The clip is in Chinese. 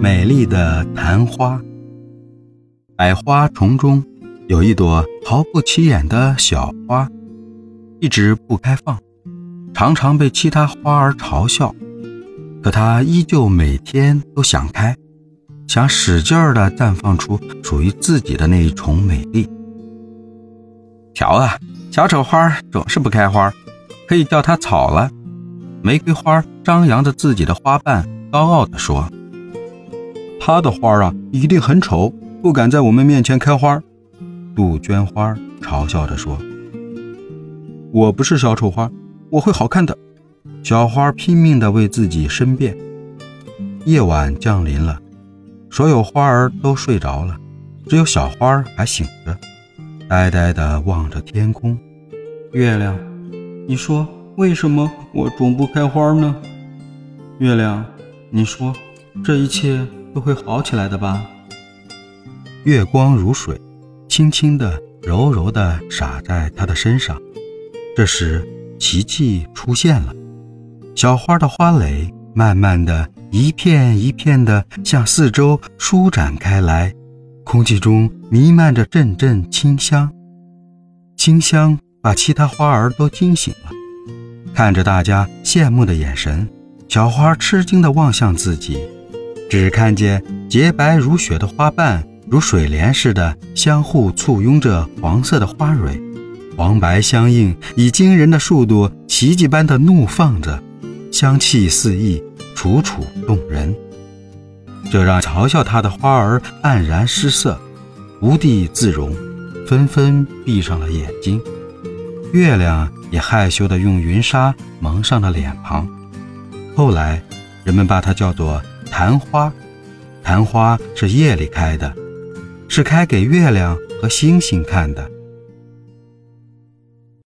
美丽的昙花。百花丛中有一朵毫不起眼的小花，一直不开放，常常被其他花儿嘲笑。可它依旧每天都想开，想使劲儿地绽放出属于自己的那一重美丽。瞧啊，小丑花总是不开花，可以叫它草了。玫瑰花张扬着自己的花瓣，高傲地说：“它的花啊，一定很丑，不敢在我们面前开花。”杜鹃花嘲笑着说：“我不是小丑花，我会好看的。”小花拼命地为自己申辩。夜晚降临了，所有花儿都睡着了，只有小花还醒着，呆呆地望着天空。月亮，你说为什么我总不开花呢？月亮，你说这一切都会好起来的吧？月光如水，轻轻地、柔柔地洒在他的身上。这时，奇迹出现了。小花的花蕾慢慢的一片一片的向四周舒展开来，空气中弥漫着阵阵清香，清香把其他花儿都惊醒了。看着大家羡慕的眼神，小花吃惊地望向自己，只看见洁白如雪的花瓣如水莲似的相互簇拥着黄色的花蕊，黄白相映，以惊人的速度奇迹般的怒放着。香气四溢，楚楚动人，这让嘲笑它的花儿黯然失色，无地自容，纷纷闭上了眼睛。月亮也害羞地用云纱蒙上了脸庞。后来，人们把它叫做昙花。昙花是夜里开的，是开给月亮和星星看的。